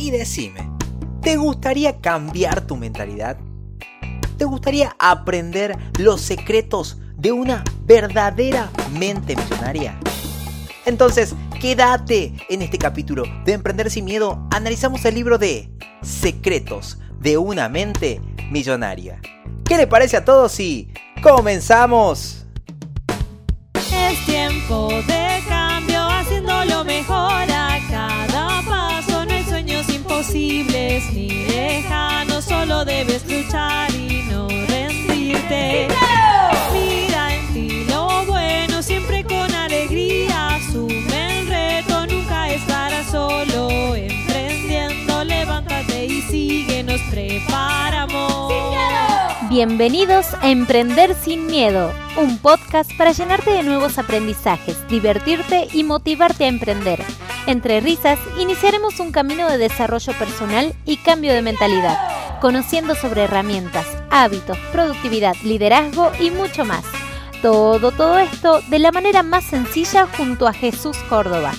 Y decime, ¿te gustaría cambiar tu mentalidad? ¿Te gustaría aprender los secretos de una verdadera mente millonaria? Entonces, quédate en este capítulo de Emprender sin Miedo. Analizamos el libro de Secretos de una mente millonaria. ¿Qué le parece a todos si comenzamos? Es tiempo de imposibles ni lejanos, solo debes luchar y no rendirte. Mira en ti lo bueno, siempre con alegría. Asume el reto, nunca estarás solo. Emprendiendo, levántate y sigue, nos preparamos. Bienvenidos a Emprender sin Miedo, un podcast para llenarte de nuevos aprendizajes, divertirte y motivarte a emprender. Entre risas, iniciaremos un camino de desarrollo personal y cambio de mentalidad, conociendo sobre herramientas, hábitos, productividad, liderazgo y mucho más. Todo, todo esto de la manera más sencilla junto a Jesús Córdoba.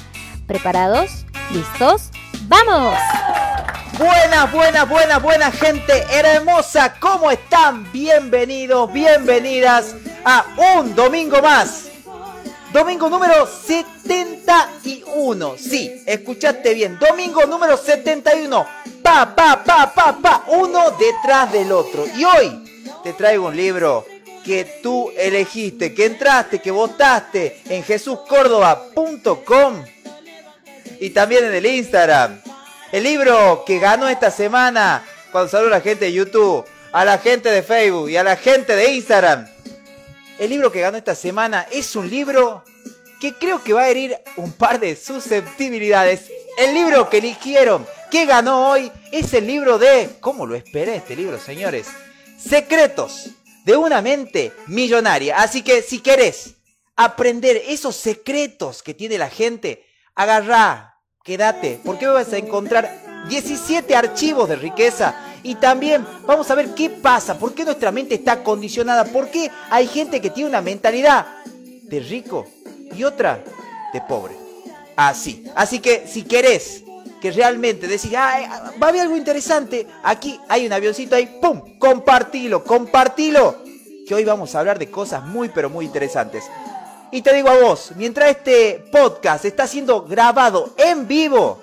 ¿Preparados? ¿Listos? ¡Vamos! Buenas, buenas, buenas, buena gente hermosa. ¿Cómo están? Bienvenidos, bienvenidas a un domingo más. Domingo número 71. Sí, escuchaste bien. Domingo número 71. Pa, pa, pa, pa, pa. Uno detrás del otro. Y hoy te traigo un libro que tú elegiste, que entraste, que votaste en jesuscórdoba.com y también en el Instagram. El libro que ganó esta semana, cuando saludo a la gente de YouTube, a la gente de Facebook y a la gente de Instagram. El libro que ganó esta semana es un libro que creo que va a herir un par de susceptibilidades. El libro que eligieron, que ganó hoy, es el libro de... ¿Cómo lo esperé este libro, señores? Secretos de una mente millonaria. Así que si querés aprender esos secretos que tiene la gente, agarrá, quédate, porque vas a encontrar 17 archivos de riqueza y también vamos a ver qué pasa, por qué nuestra mente está condicionada, por qué hay gente que tiene una mentalidad de rico y otra de pobre. Así. Así que si querés que realmente decís, ah, va a haber algo interesante, aquí hay un avioncito ahí, ¡pum! Compartilo, compartilo. Que hoy vamos a hablar de cosas muy, pero muy interesantes. Y te digo a vos, mientras este podcast está siendo grabado en vivo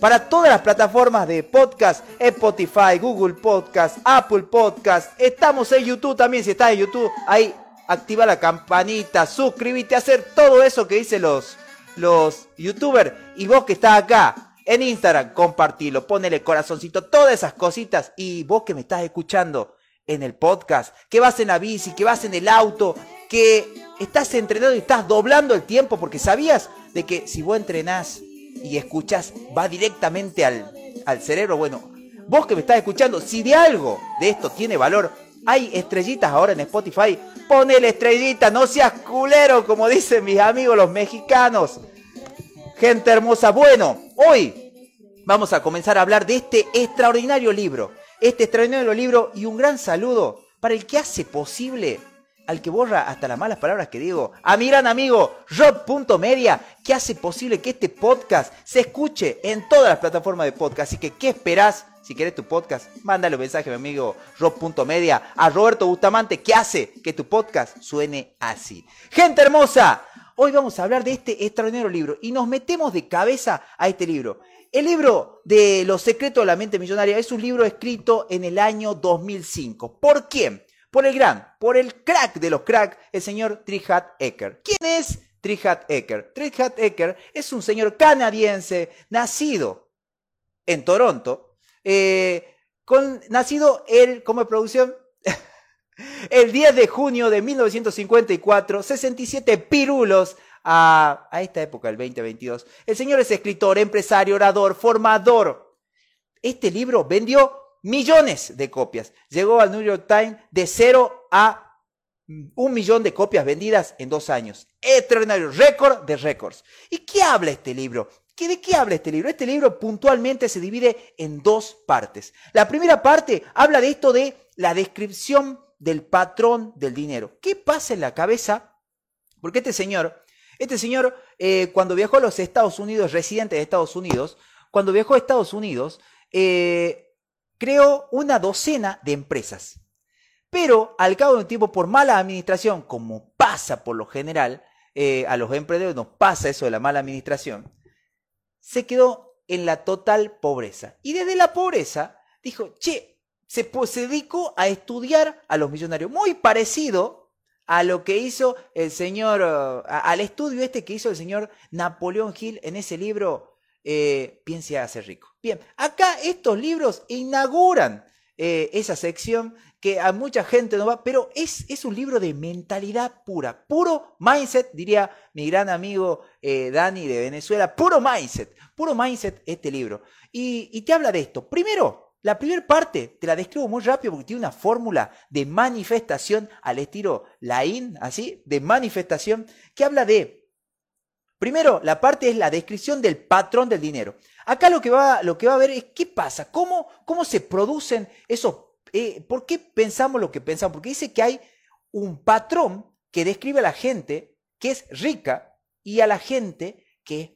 para todas las plataformas de podcast, Spotify, Google Podcast, Apple Podcast, estamos en YouTube también, si estás en YouTube, ahí activa la campanita, suscríbete, hacer todo eso que dicen los, los youtubers. Y vos que estás acá en Instagram, compartilo, ponele corazoncito, todas esas cositas. Y vos que me estás escuchando en el podcast, que vas en la bici, que vas en el auto, que estás entrenando y estás doblando el tiempo, porque sabías de que si vos entrenás y escuchás, va directamente al, al cerebro. Bueno, vos que me estás escuchando, si de algo de esto tiene valor, hay estrellitas ahora en Spotify. Ponele estrellita, no seas culero, como dicen mis amigos los mexicanos. Gente hermosa, bueno, hoy vamos a comenzar a hablar de este extraordinario libro. Este extraordinario libro y un gran saludo para el que hace posible, al que borra hasta las malas palabras que digo, a mi gran amigo Rob.media, que hace posible que este podcast se escuche en todas las plataformas de podcast. Así que, ¿qué esperás? Si querés tu podcast, mándale un mensaje a mi amigo Rob.media, a Roberto Bustamante, que hace que tu podcast suene así. Gente hermosa, hoy vamos a hablar de este extraordinario libro y nos metemos de cabeza a este libro. El libro de Los secretos de la mente millonaria es un libro escrito en el año 2005. ¿Por quién? Por el gran, por el crack de los cracks, el señor Trihat Ecker. ¿Quién es Trihat Ecker? Trihat Ecker es un señor canadiense nacido en Toronto, eh, nacido el, como producción, el 10 de junio de 1954, 67 pirulos a, a esta época, el 2022. El señor es escritor, empresario, orador, formador. Este libro vendió millones de copias. Llegó al New York Times de cero a un millón de copias vendidas en dos años. Extraordinario, récord de récords. ¿Y qué habla este libro? ¿Qué, ¿De qué habla este libro? Este libro puntualmente se divide en dos partes. La primera parte habla de esto de la descripción del patrón del dinero. ¿Qué pasa en la cabeza? Porque este señor, este señor, eh, cuando viajó a los Estados Unidos, residente de Estados Unidos, cuando viajó a Estados Unidos, eh, creó una docena de empresas. Pero al cabo de un tiempo, por mala administración, como pasa por lo general, eh, a los emprendedores nos pasa eso de la mala administración, se quedó en la total pobreza. Y desde la pobreza dijo, che, se, se dedicó a estudiar a los millonarios. Muy parecido a lo que hizo el señor, al estudio este que hizo el señor Napoleón Hill en ese libro, eh, Piense a ser rico. Bien, acá estos libros inauguran eh, esa sección que a mucha gente no va, pero es, es un libro de mentalidad pura, puro mindset, diría mi gran amigo eh, Dani de Venezuela, puro mindset, puro mindset este libro. Y, y te habla de esto. Primero, la primera parte te la describo muy rápido porque tiene una fórmula de manifestación al estilo Lain, así, de manifestación, que habla de, primero, la parte es la descripción del patrón del dinero. Acá lo que va, lo que va a ver es qué pasa, cómo, cómo se producen esos eh, ¿por qué pensamos lo que pensamos? Porque dice que hay un patrón que describe a la gente que es rica y a la gente que es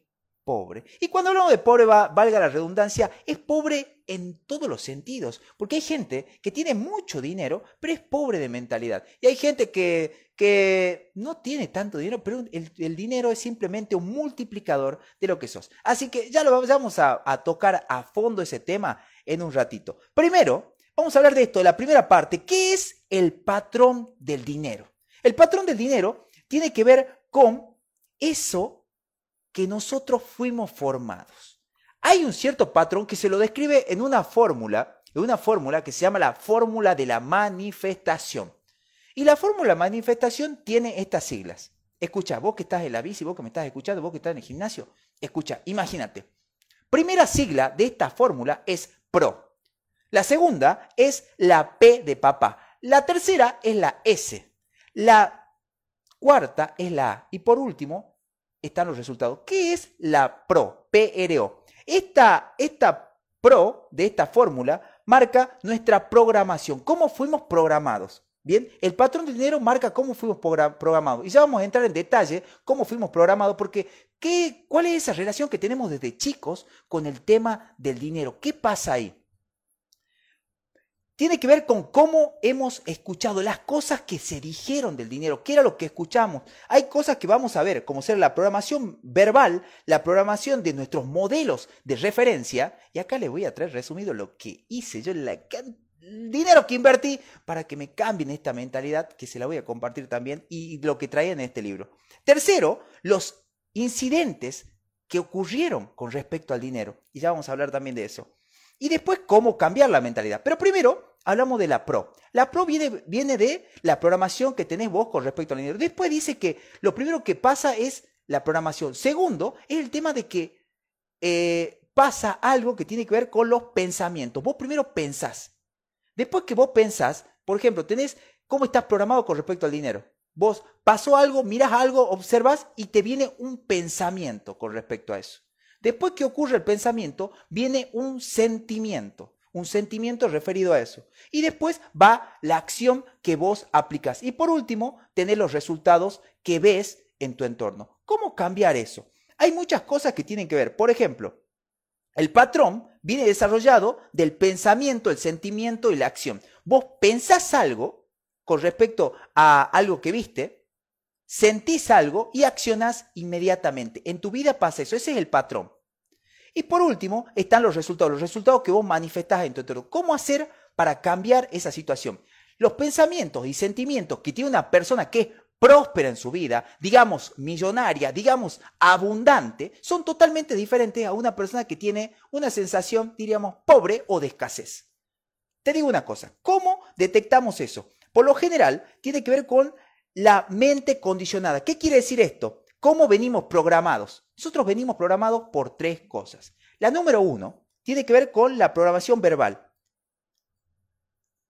pobre. Y cuando hablamos de pobre, valga la redundancia, es pobre en todos los sentidos, porque hay gente que tiene mucho dinero, pero es pobre de mentalidad. Y hay gente que, que no tiene tanto dinero, pero el, dinero es simplemente un multiplicador de lo que sos. Así que ya lo vamos a, a tocar a fondo ese tema en un ratito. Primero, Vamos a hablar de esto, de la primera parte. ¿Qué es el patrón del dinero? El patrón del dinero tiene que ver con eso que nosotros fuimos formados. Hay un cierto patrón que se lo describe en una fórmula, en una fórmula que se llama la fórmula de la manifestación. Y la fórmula manifestación tiene estas siglas. Escucha, vos que estás en la bici, vos que me estás escuchando, vos que estás en el gimnasio, escucha, imagínate. Primera sigla de esta fórmula es PRO. La segunda es la P de papá. La tercera es la S. La cuarta es la A. Y por último están los resultados. ¿Qué es la PRO? PRO. Esta, esta PRO de esta fórmula marca nuestra programación. ¿Cómo fuimos programados? Bien, el patrón de dinero marca cómo fuimos programados. Y ya vamos a entrar en detalle cómo fuimos programados, porque ¿qué, ¿cuál es esa relación que tenemos desde chicos con el tema del dinero? ¿Qué pasa ahí? Tiene que ver con cómo hemos escuchado las cosas que se dijeron del dinero, qué era lo que escuchamos. Hay cosas que vamos a ver, como ser la programación verbal, la programación de nuestros modelos de referencia, y acá les voy a traer resumido lo que hice yo, el dinero que invertí para que me cambien esta mentalidad, que se la voy a compartir también, y lo que traía en este libro. Tercero, los incidentes que ocurrieron con respecto al dinero, y ya vamos a hablar también de eso. Y después cómo cambiar la mentalidad. Pero primero hablamos de la PRO. La PRO viene, viene de la programación que tenés vos con respecto al dinero. Después dice que lo primero que pasa es la programación. Segundo, es el tema de que eh, pasa algo que tiene que ver con los pensamientos. Vos primero pensás. Después que vos pensás, por ejemplo, tenés cómo estás programado con respecto al dinero. Vos pasó algo, miras algo, observas y te viene un pensamiento con respecto a eso. Después que ocurre el pensamiento, viene un sentimiento, un sentimiento referido a eso. Y después va la acción que vos aplicas. Y por último, tener los resultados que ves en tu entorno. ¿Cómo cambiar eso? Hay muchas cosas que tienen que ver. Por ejemplo, el patrón viene desarrollado del pensamiento, el sentimiento y la acción. Vos pensás algo con respecto a algo que viste, sentís algo y accionás inmediatamente. En tu vida pasa eso, ese es el patrón. Y por último están los resultados, los resultados que vos manifestás en tu entorno. ¿Cómo hacer para cambiar esa situación? Los pensamientos y sentimientos que tiene una persona que es próspera en su vida, digamos millonaria, digamos abundante, son totalmente diferentes a una persona que tiene una sensación, diríamos, pobre o de escasez. Te digo una cosa, ¿cómo detectamos eso? Por lo general, tiene que ver con la mente condicionada. ¿Qué quiere decir esto? ¿Cómo venimos programados? Nosotros venimos programados por tres cosas. La número uno tiene que ver con la programación verbal.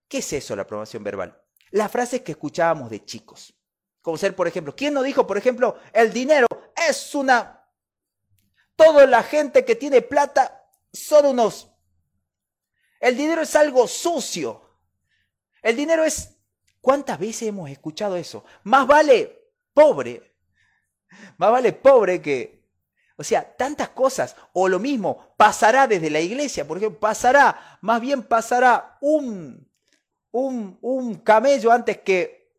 ¿Qué es eso, la programación verbal? Las frases que escuchábamos de chicos. Como ser, por ejemplo, ¿quién no dijo, por ejemplo, el dinero es una... Toda la gente que tiene plata son unos... El dinero es algo sucio. El dinero es ¿Cuántas veces hemos escuchado eso? Más vale pobre, más vale pobre que... O sea, tantas cosas. O lo mismo, pasará desde la iglesia, por ejemplo, pasará, más bien pasará un, un, un camello antes que...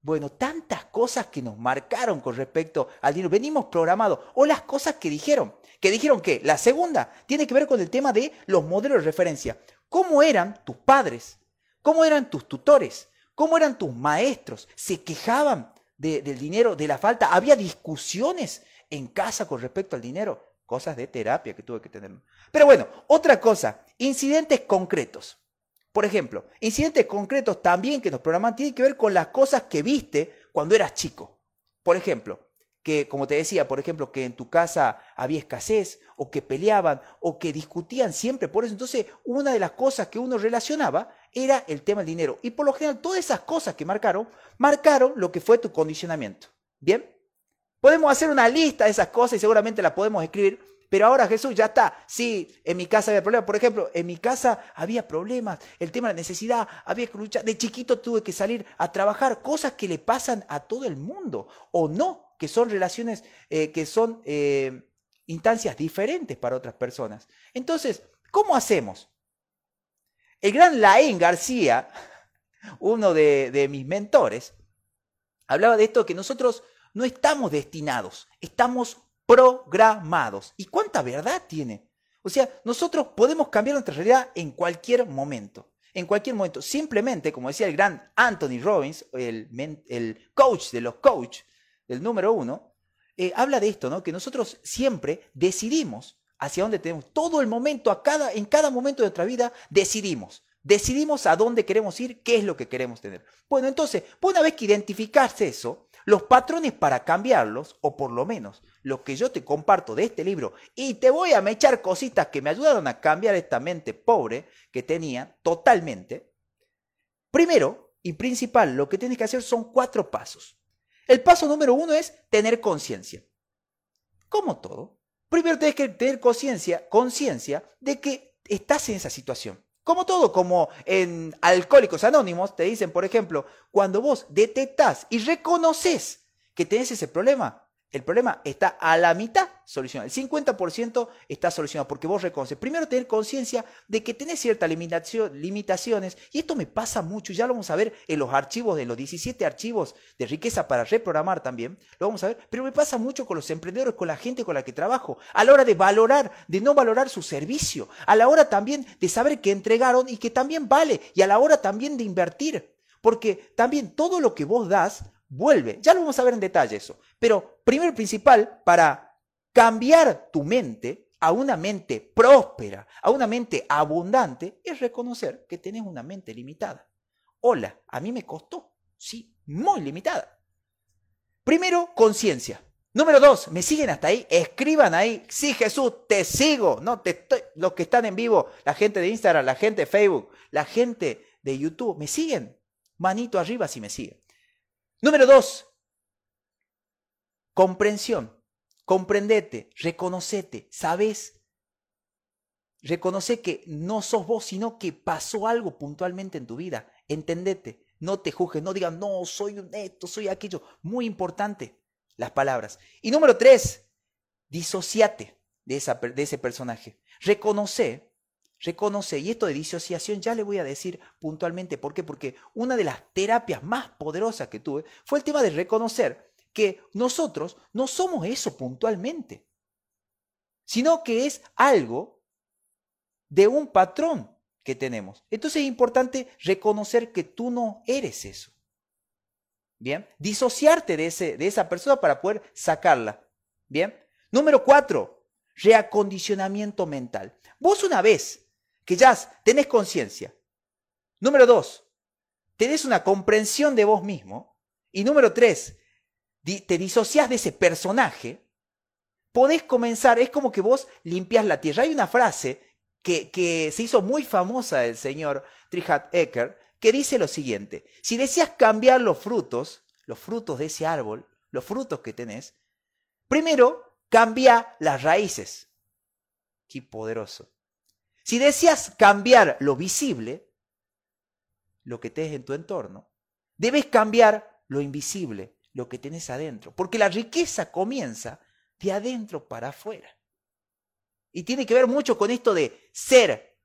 Bueno, tantas cosas que nos marcaron con respecto al dinero. Venimos programados. O las cosas que dijeron. Que dijeron que la segunda tiene que ver con el tema de los modelos de referencia. ¿Cómo eran tus padres? ¿Cómo eran tus tutores? ¿Cómo eran tus maestros? ¿Se quejaban del dinero, de la falta? ¿Había discusiones en casa con respecto al dinero? Cosas de terapia que tuve que tener. Pero bueno, otra cosa, incidentes concretos. Por ejemplo, incidentes concretos también que nos programan tienen que ver con las cosas que viste cuando eras chico. Por ejemplo, que, como te decía, por ejemplo, que en tu casa había escasez, o que peleaban, o que discutían siempre por eso. Entonces, una de las cosas que uno relacionaba era el tema del dinero. Y por lo general, todas esas cosas que marcaron, marcaron lo que fue tu condicionamiento. ¿Bien? Podemos hacer una lista de esas cosas y seguramente la podemos escribir, pero ahora Jesús ya está. Sí, en mi casa había problemas. Por ejemplo, en mi casa había problemas. El tema de la necesidad, había que luchar. De chiquito tuve que salir a trabajar. Cosas que le pasan a todo el mundo. O no, que son relaciones, eh, que son eh, instancias diferentes para otras personas. Entonces, ¿cómo hacemos? El gran Laín García, uno de, de mis mentores, hablaba de esto que nosotros no estamos destinados, estamos programados. ¿Y cuánta verdad tiene? O sea, nosotros podemos cambiar nuestra realidad en cualquier momento. En cualquier momento. Simplemente, como decía el gran Anthony Robbins, el, el coach de los coaches, del número uno, eh, habla de esto, ¿no? Que nosotros siempre decidimos hacia dónde tenemos. Todo el momento, a cada, en cada momento de nuestra vida, decidimos. Decidimos a dónde queremos ir, qué es lo que queremos tener. Bueno, entonces, una vez que identificaste eso, los patrones para cambiarlos, o por lo menos lo que yo te comparto de este libro, y te voy a echar cositas que me ayudaron a cambiar esta mente pobre que tenía totalmente. Primero y principal, lo que tienes que hacer son cuatro pasos. El paso número uno es tener conciencia. Como todo, primero tienes que tener conciencia, conciencia de que estás en esa situación. Como todo, como en Alcohólicos Anónimos, te dicen, por ejemplo, cuando vos detectás y reconoces que tenés ese problema, el problema está a la mitad solucionado. El 50% está solucionado porque vos reconoces. Primero tener conciencia de que tenés ciertas limitaciones. Y esto me pasa mucho. Ya lo vamos a ver en los archivos, de los 17 archivos de riqueza para reprogramar también. Lo vamos a ver. Pero me pasa mucho con los emprendedores, con la gente con la que trabajo. A la hora de valorar, de no valorar su servicio. A la hora también de saber que entregaron y que también vale. Y a la hora también de invertir. Porque también todo lo que vos das vuelve. Ya lo vamos a ver en detalle eso. Pero primero principal, para cambiar tu mente a una mente próspera, a una mente abundante, es reconocer que tenés una mente limitada. Hola, a mí me costó, sí, muy limitada. Primero, conciencia. Número dos, ¿me siguen hasta ahí? Escriban ahí, sí Jesús, te sigo. No, te estoy, los que están en vivo, la gente de Instagram, la gente de Facebook, la gente de YouTube, ¿me siguen? Manito arriba si me siguen. Número dos, comprensión. Comprendete, reconocete, sabes. Reconoce que no sos vos, sino que pasó algo puntualmente en tu vida. Entendete, no te juzgues, no digas, no, soy un esto, soy aquello. Muy importante las palabras. Y número tres, disociate de, esa, de ese personaje. Reconoce reconoce, y esto de disociación ya le voy a decir puntualmente por qué, porque una de las terapias más poderosas que tuve fue el tema de reconocer que nosotros no somos eso puntualmente, sino que es algo de un patrón que tenemos. Entonces es importante reconocer que tú no eres eso. Bien, disociarte de, ese, de esa persona para poder sacarla. Bien, número cuatro, reacondicionamiento mental. Vos una vez que ya tenés conciencia. Número dos, tenés una comprensión de vos mismo. Y número tres, te disociás de ese personaje. Podés comenzar, es como que vos limpias la tierra. Hay una frase que, se hizo muy famosa del señor Trihat Ecker, que dice lo siguiente, si deseas cambiar los frutos, los frutos de ese árbol, los frutos que tenés, primero cambia las raíces. Qué poderoso. Si deseas cambiar lo visible, lo que tenés en tu entorno, debes cambiar lo invisible, lo que tenés adentro. Porque la riqueza comienza de adentro para afuera. Y tiene que ver mucho con esto de ser,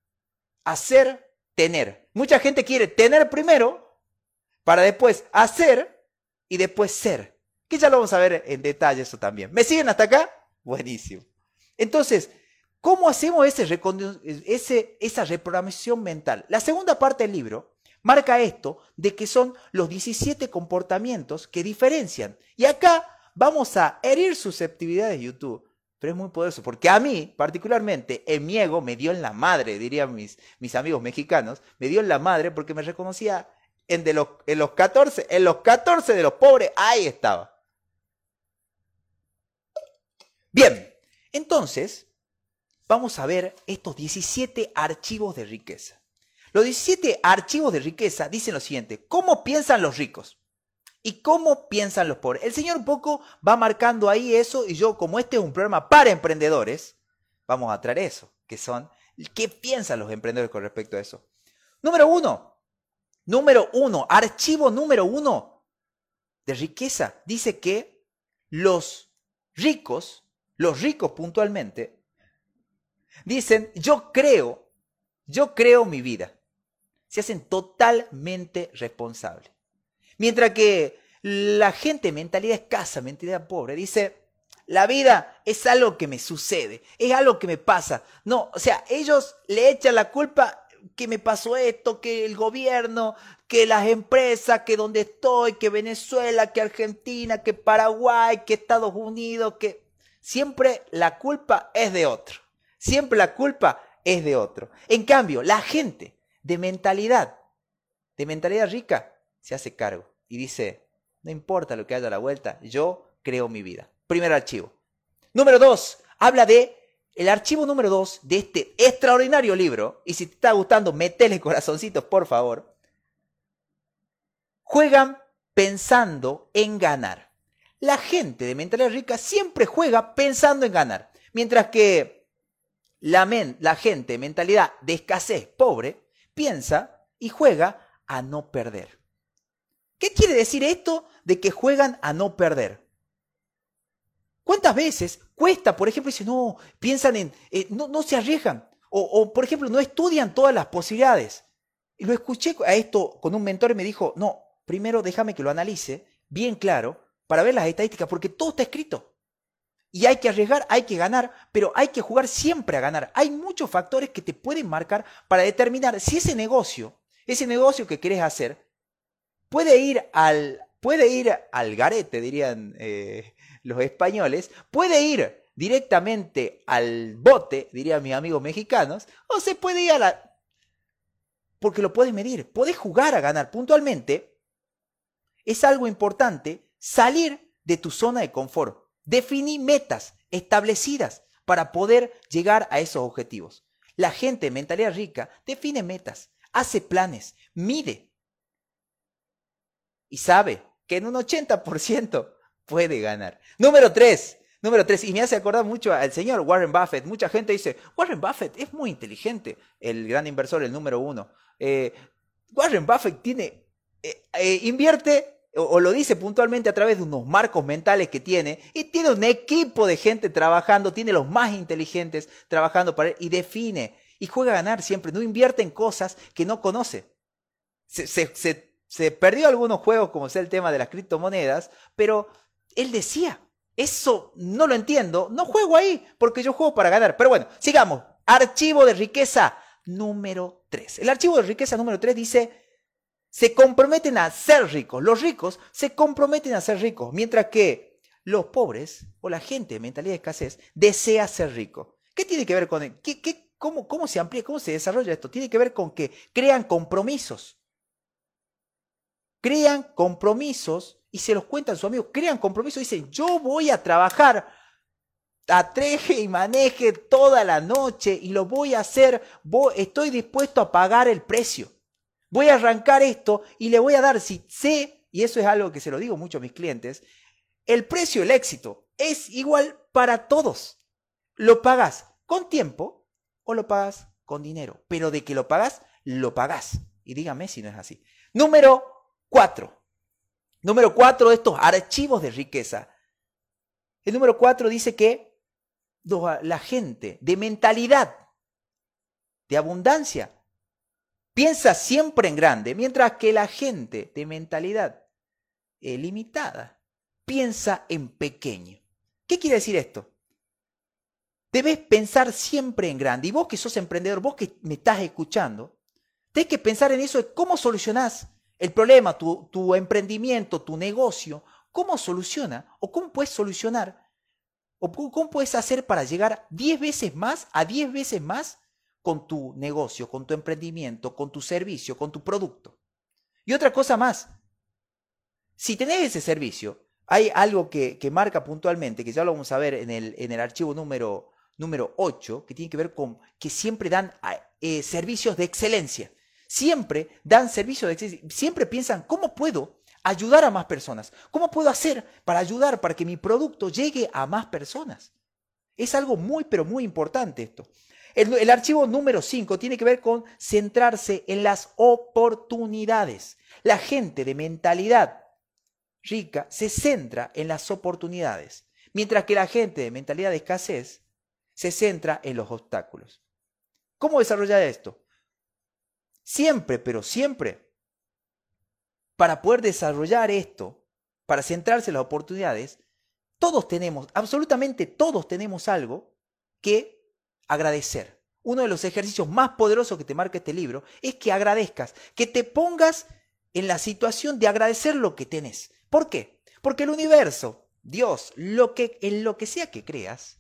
hacer, tener. Mucha gente quiere tener primero para después hacer y después ser. Que ya lo vamos a ver en detalle eso también. ¿Me siguen hasta acá? Buenísimo. Entonces, ¿cómo hacemos ese, esa reprogramación mental? La segunda parte del libro marca esto de que son los 17 comportamientos que diferencian. Y acá vamos a herir susceptibilidad de YouTube. Pero es muy poderoso, porque a mí, particularmente, en mi ego me dio en la madre, dirían mis, mis amigos mexicanos, me dio en la madre porque me reconocía en, los, en los 14, en los 14 de los pobres, ahí estaba. Bien, entonces, vamos a ver estos 17 archivos de riqueza. Los 17 archivos de riqueza dicen lo siguiente, ¿cómo piensan los ricos? y cómo piensan los pobres. El señor un poco va marcando ahí eso y yo, como este es un programa para emprendedores, vamos a traer eso, que son, ¿qué piensan los emprendedores con respecto a eso? Número uno, número uno, archivo número uno de riqueza, dice que los ricos, los ricos puntualmente, dicen, yo creo, yo creo mi vida. Se hacen totalmente responsables. Mientras que la gente mentalidad escasa, mentalidad pobre, dice, la vida es algo que me sucede, es algo que me pasa. No, o sea, ellos le echan la culpa que me pasó esto, que el gobierno, que las empresas, que donde estoy, que Venezuela, que Argentina, que Paraguay, que Estados Unidos, que siempre la culpa es de otro. Siempre la culpa es de otro. En cambio, la gente de mentalidad, de mentalidad rica, se hace cargo y dice, no importa lo que haya a la vuelta, yo creo mi vida. Primer archivo. Número dos, habla de el archivo número dos de este extraordinario libro. Y si te está gustando, metele corazoncitos, por favor. Juegan pensando en ganar. La gente de mentalidad rica siempre juega pensando en ganar. Mientras que la, la gente de mentalidad de escasez pobre piensa y juega a no perder. ¿Qué quiere decir esto de que juegan a no perder? ¿Cuántas veces cuesta, por ejemplo, dicen, no, piensan en, eh, no, no, se arriesgan? O, o, por ejemplo, no estudian todas las posibilidades. Y lo escuché a esto con un mentor y me dijo, no, primero déjame que lo analice bien claro para ver las estadísticas, porque todo está escrito. Y hay que arriesgar, hay que ganar, pero hay que jugar siempre a ganar. Hay muchos factores que te pueden marcar para determinar si ese negocio, ese negocio que querés hacer, puede ir al, puede ir al garete, dirían eh, los españoles, puede ir directamente al bote, dirían mis amigos mexicanos, o se puede ir a la... Porque lo puedes medir, puedes jugar a ganar puntualmente. Es algo importante salir de tu zona de confort, definir metas establecidas para poder llegar a esos objetivos. La gente mentalidad rica define metas, hace planes, mide, y sabe que en un 80% puede ganar. Número 3. Número 3, y me hace acordar mucho al señor Warren Buffett. Mucha gente dice, Warren Buffett es muy inteligente, el gran inversor, el número uno. Eh, Warren Buffett tiene, eh, eh, invierte o, lo dice puntualmente a través de unos marcos mentales que tiene, y tiene un equipo de gente trabajando, tiene los más inteligentes trabajando para él, y define, y juega a ganar siempre, no invierte en cosas que no conoce. Se, se, se se perdió algunos juegos, como sea el tema de las criptomonedas, pero él decía, eso no lo entiendo, no juego ahí, porque yo juego para ganar. Pero bueno, sigamos. Archivo de riqueza número 3. El archivo de riqueza número 3 dice, se comprometen a ser ricos. Los ricos se comprometen a ser ricos, mientras que los pobres o la gente de mentalidad de escasez desea ser rico. ¿Qué tiene que ver con él? cómo, ¿Cómo se amplía? ¿Cómo se desarrolla esto? Tiene que ver con que crean compromisos crean compromisos y se los cuentan a sus amigos, crean compromisos dicen, yo voy a trabajar atreje y maneje toda la noche y lo voy a hacer, estoy dispuesto a pagar el precio. Voy a arrancar esto y le voy a dar, si sé, y eso es algo que se lo digo mucho a mis clientes, el precio del éxito es igual para todos. Lo pagas con tiempo o lo pagas con dinero, pero de que lo pagas, lo pagas. Y dígame si no es así. Número Cuatro. Número cuatro de estos archivos de riqueza. El número 4 dice que la gente de mentalidad, de abundancia, piensa siempre en grande, mientras que la gente de mentalidad eh, limitada piensa en pequeño. ¿Qué quiere decir esto? Debes pensar siempre en grande. Y vos que sos emprendedor, vos que me estás escuchando, tenés que pensar en eso de cómo solucionás el problema, tu, tu emprendimiento, tu negocio, cómo soluciona o cómo puedes solucionar o cómo puedes hacer para llegar 10 veces más a 10 veces más con tu negocio, con tu emprendimiento, con tu servicio, con tu producto. Y otra cosa más, si tenés ese servicio, hay algo que, marca puntualmente, que ya lo vamos a ver en el, en el archivo número, número 8, que tiene que ver con que siempre dan eh, servicios de excelencia. Siempre dan servicios de excelencia. Siempre piensan, ¿cómo puedo ayudar a más personas? ¿Cómo puedo hacer para ayudar para que mi producto llegue a más personas? Es algo muy, pero muy importante esto. El, archivo número 5 tiene que ver con centrarse en las oportunidades. La gente de mentalidad rica se centra en las oportunidades, mientras que la gente de mentalidad de escasez se centra en los obstáculos. ¿Cómo desarrollar esto? Siempre, pero siempre, para poder desarrollar esto, para centrarse en las oportunidades, todos tenemos, absolutamente todos tenemos algo que agradecer. Uno de los ejercicios más poderosos que te marca este libro es que agradezcas, que te pongas en la situación de agradecer lo que tenés. ¿Por qué? Porque el universo, Dios, lo que, en lo que sea que creas,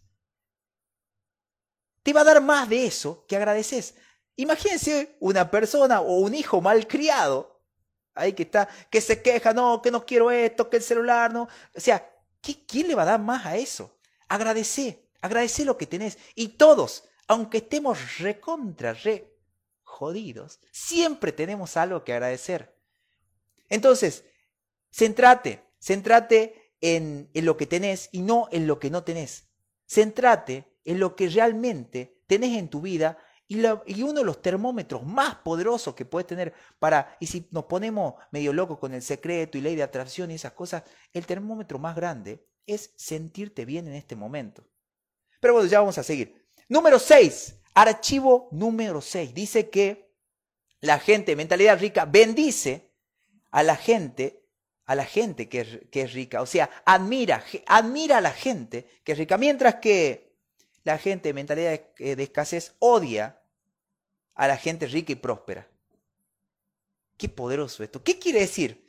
te va a dar más de eso que agradeces. Imagínense una persona o un hijo malcriado, ahí que está, que se queja, no, que no quiero esto, que el celular, no. O sea, ¿quién le va a dar más a eso? Agradece. Agradece lo que tenés. Y todos, aunque estemos recontra, re jodidos, siempre tenemos algo que agradecer. Entonces, centrate, centrate en, en lo que tenés y no en lo que no tenés. Centrate en lo que realmente tenés en tu vida y, y, uno de los termómetros más poderosos que puedes tener para, y si nos ponemos medio locos con el secreto y ley de atracción y esas cosas, el termómetro más grande es sentirte bien en este momento. Pero bueno, ya vamos a seguir. Número 6, archivo número 6. Dice que la gente, mentalidad rica, bendice a la gente, a la gente que es, rica. O sea, admira, admira a la gente que es rica. Mientras que la gente, mentalidad de, eh, escasez, odia a la gente rica y próspera. Qué poderoso esto. ¿Qué quiere decir?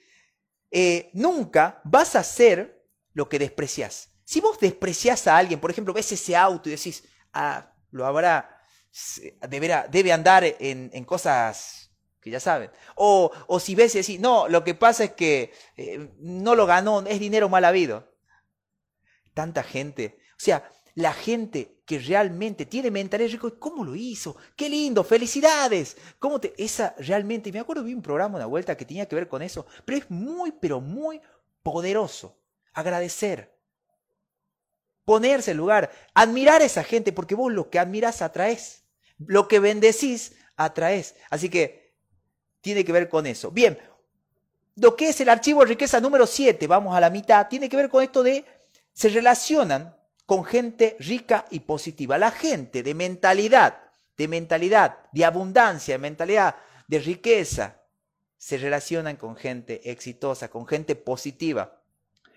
Eh, nunca vas a hacer lo que desprecias. Si vos despreciás a alguien, por ejemplo, ves ese auto y decís, ah, lo habrá, deberá, debe andar en, en cosas que ya saben. O, o, si ves y decís, no, lo que pasa es que eh, no lo ganó, es dinero mal habido. Tanta gente. O sea, la gente que realmente tiene mentalidad rico, ¿cómo lo hizo? ¡Qué lindo! ¡Felicidades! ¿Cómo te, esa realmente, me acuerdo vi un programa una vuelta que tenía que ver con eso, pero es muy, pero muy poderoso. Agradecer ponerse en lugar, admirar a esa gente, porque vos lo que admirás atraes, lo que bendecís atraes. Así que tiene que ver con eso. Bien, lo que es el archivo de riqueza número 7, vamos a la mitad, tiene que ver con esto de, se relacionan con gente rica y positiva. La gente de mentalidad, de mentalidad, de abundancia, de mentalidad, de riqueza, se relacionan con gente exitosa, con gente positiva.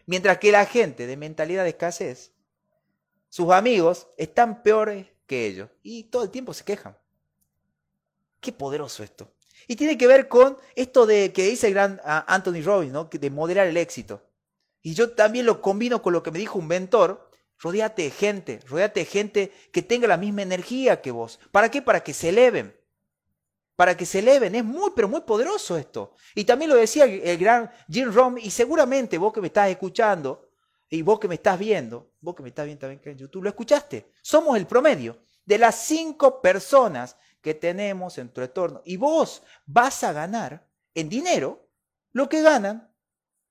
Mientras que la gente de mentalidad de escasez sus amigos están peores que ellos y todo el tiempo se quejan. Qué poderoso esto. Y tiene que ver con esto de que dice el gran ah, Anthony Robbins, ¿no? de moderar el éxito. Y yo también lo combino con lo que me dijo un mentor. Rodéate de gente, rodéate de gente que tenga la misma energía que vos. ¿Para qué? Para que se eleven. Para que se eleven. Es muy, pero muy poderoso esto. Y también lo decía el gran Jim Rohn, y seguramente vos que me estás escuchando, y vos que me estás viendo, vos que me estás viendo también en YouTube, lo escuchaste. Somos el promedio de las cinco personas que tenemos en tu entorno. Y vos vas a ganar en dinero lo que ganan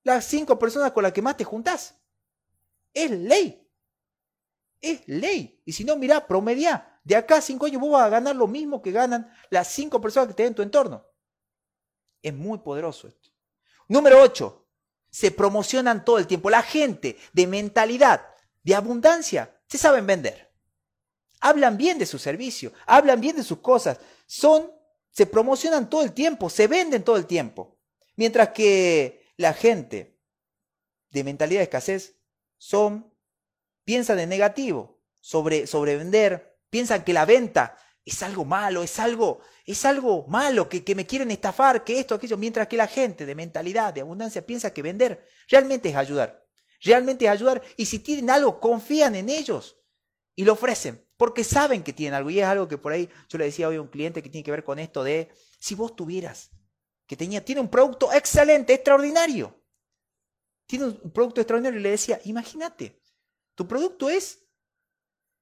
las cinco personas con las que más te juntás. Es ley. Es ley. Y si no, mira, promedia. De acá a cinco años vos vas a ganar lo mismo que ganan las cinco personas que tenés en tu entorno. Es muy poderoso esto. Número ocho se promocionan todo el tiempo. La gente de mentalidad de abundancia, se saben vender. Hablan bien de su servicio, hablan bien de sus cosas, son, se promocionan todo el tiempo, se venden todo el tiempo. Mientras que la gente de mentalidad de escasez son, piensan en negativo sobre, sobre vender, piensan que la venta es algo malo, es algo, es algo malo, que, que, me quieren estafar, que esto, aquello, mientras que la gente de mentalidad, de abundancia, piensa que vender realmente es ayudar, realmente es ayudar, y si tienen algo, confían en ellos y lo ofrecen, porque saben que tienen algo, y es algo que por ahí yo le decía hoy a un cliente que tiene que ver con esto de, si vos tuvieras, que tenía, tiene un producto excelente, extraordinario, tiene un producto extraordinario y le decía, imagínate, tu producto es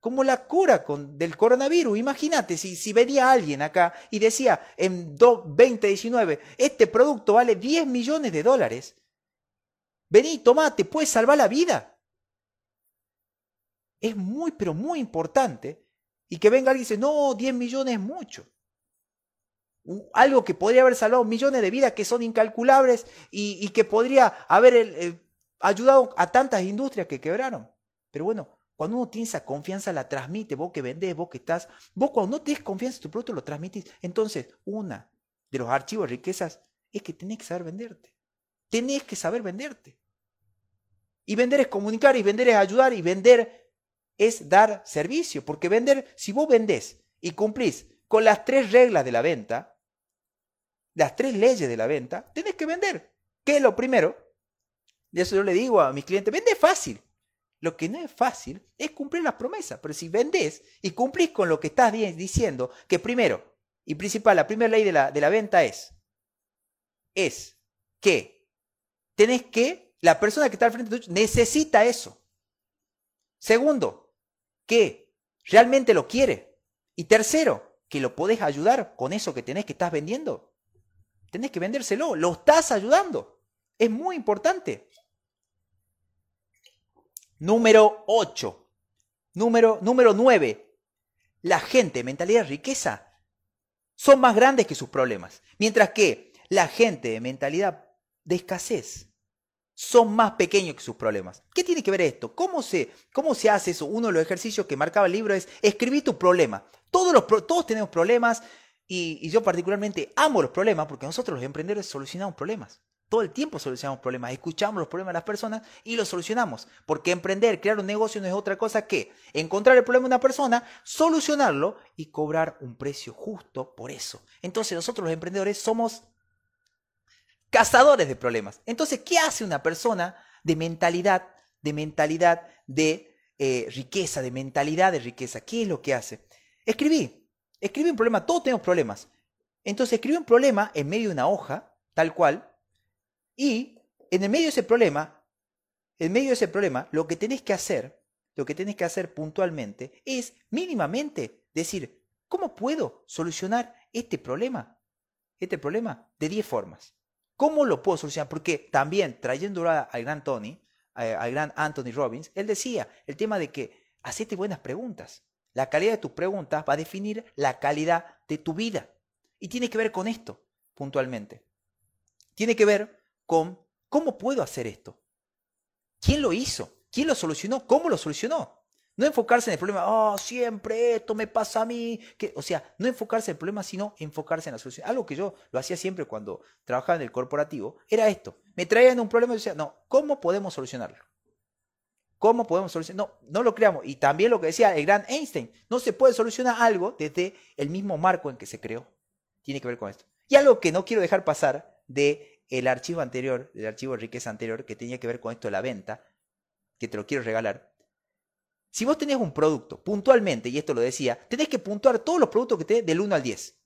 como la cura con, del coronavirus. Imagínate si, si venía alguien acá y decía en 2019, este producto vale 10 millones de dólares. Vení, tomá, te puede salvar la vida. Es muy, pero muy importante. Y que venga alguien y dice, no, 10 millones es mucho. Algo que podría haber salvado millones de vidas que son incalculables y, que podría haber eh, ayudado a tantas industrias que quebraron. Pero bueno, cuando uno tiene esa confianza, la transmite, vos que vendés, vos que estás, vos cuando no tienes confianza en tu producto, lo transmitís. Entonces, una de los archivos de riquezas es que tenés que saber venderte. Tenés que saber venderte. Y vender es comunicar, y vender es ayudar, y vender es dar servicio. Porque vender, si vos vendés y cumplís con las tres reglas de la venta, las tres leyes de la venta, tenés que vender. ¿Qué es lo primero? De eso yo le digo a mis clientes, vende fácil. Lo que no es fácil es cumplir las promesas. Pero si vendés y cumplís con lo que estás diciendo, que primero y principal, la primera ley de la, de la venta es, es que tenés que, la persona que está al frente tuyo necesita eso. Segundo, que realmente lo quiere. Y tercero, que lo podés ayudar con eso que tenés que estás vendiendo. Tenés que vendérselo, lo estás ayudando. Es muy importante. Número 8. Número, número 9. La gente, mentalidad de riqueza, son más grandes que sus problemas. Mientras que la gente de mentalidad de escasez son más pequeños que sus problemas. ¿Qué tiene que ver esto? ¿Cómo se, cómo se hace eso? Uno de los ejercicios que marcaba el libro es escribir tu problema. Todos, los, todos tenemos problemas y, y yo particularmente amo los problemas porque nosotros los emprendedores solucionamos problemas. Todo el tiempo solucionamos problemas, escuchamos los problemas de las personas y los solucionamos. Porque emprender, crear un negocio no es otra cosa que encontrar el problema de una persona, solucionarlo y cobrar un precio justo por eso. Entonces nosotros los emprendedores somos cazadores de problemas. Entonces, ¿qué hace una persona de mentalidad, de mentalidad de eh, riqueza, de mentalidad de riqueza? ¿Qué es lo que hace? Escribí, escribí un problema, todos tenemos problemas. Entonces escribí un problema en medio de una hoja, tal cual, y en el medio de ese problema, en medio de ese problema, lo que tenés que hacer, lo que tenés que hacer puntualmente es mínimamente decir, ¿cómo puedo solucionar este problema? Este problema de 10 formas. ¿Cómo lo puedo solucionar? Porque también trayendo al gran Tony, al gran Anthony Robbins, él decía el tema de que hacete buenas preguntas. La calidad de tus preguntas va a definir la calidad de tu vida. Y tiene que ver con esto, puntualmente. Tiene que ver con cómo puedo hacer esto. ¿Quién lo hizo? ¿Quién lo solucionó? ¿Cómo lo solucionó? No enfocarse en el problema, oh, siempre esto me pasa a mí. Que, o sea, no enfocarse en el problema, sino enfocarse en la solución. Algo que yo lo hacía siempre cuando trabajaba en el corporativo, era esto. Me traían un problema y decía, no, ¿cómo podemos solucionarlo? ¿Cómo podemos solucionar? No, no lo creamos. Y también lo que decía el gran Einstein, no se puede solucionar algo desde el mismo marco en que se creó. Tiene que ver con esto. Y algo que no quiero dejar pasar de el archivo anterior, el archivo de riqueza anterior, que tenía que ver con esto de la venta, que te lo quiero regalar. Si vos tenés un producto, puntualmente, y esto lo decía, tenés que puntuar todos los productos que tenés del 1 al 10.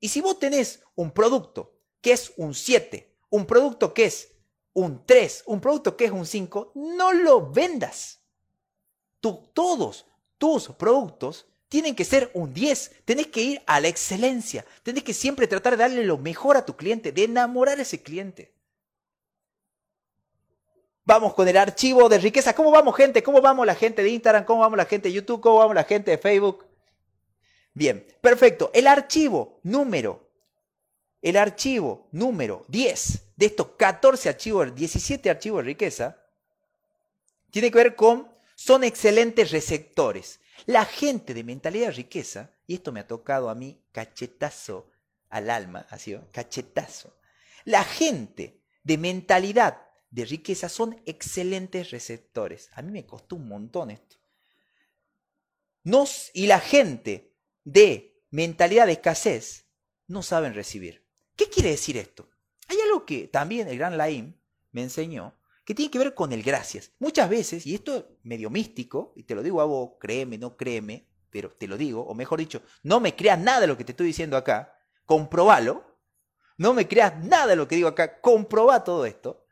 Y si vos tenés un producto que es un 7, un producto que es un 3, un producto que es un 5, no lo vendas. Todos tus productos tienen que ser un 10. Tenés que ir a la excelencia. Tenés que siempre tratar de darle lo mejor a tu cliente, de enamorar a ese cliente. Vamos con el archivo de riqueza. ¿Cómo vamos, gente? ¿Cómo vamos la gente de Instagram? ¿Cómo vamos la gente de YouTube? ¿Cómo vamos la gente de Facebook? Bien, perfecto. El archivo número, el archivo número 10 de estos 14 archivos, 17 archivos de riqueza, tiene que ver con son excelentes receptores. La gente de mentalidad de riqueza, y esto me ha tocado a mí cachetazo al alma, así, cachetazo. La gente de mentalidad de riqueza son excelentes receptores. A mí me costó un montón esto. Nos, y la gente de mentalidad de escasez no saben recibir. ¿Qué quiere decir esto? Hay algo que también el gran Laim me enseñó, que tiene que ver con el gracias. Muchas veces, y esto es medio místico, y te lo digo a vos, créeme, no créeme, pero te lo digo, o mejor dicho, no me creas nada de lo que te estoy diciendo acá, comprobalo, no me creas nada de lo que digo acá, comproba todo esto,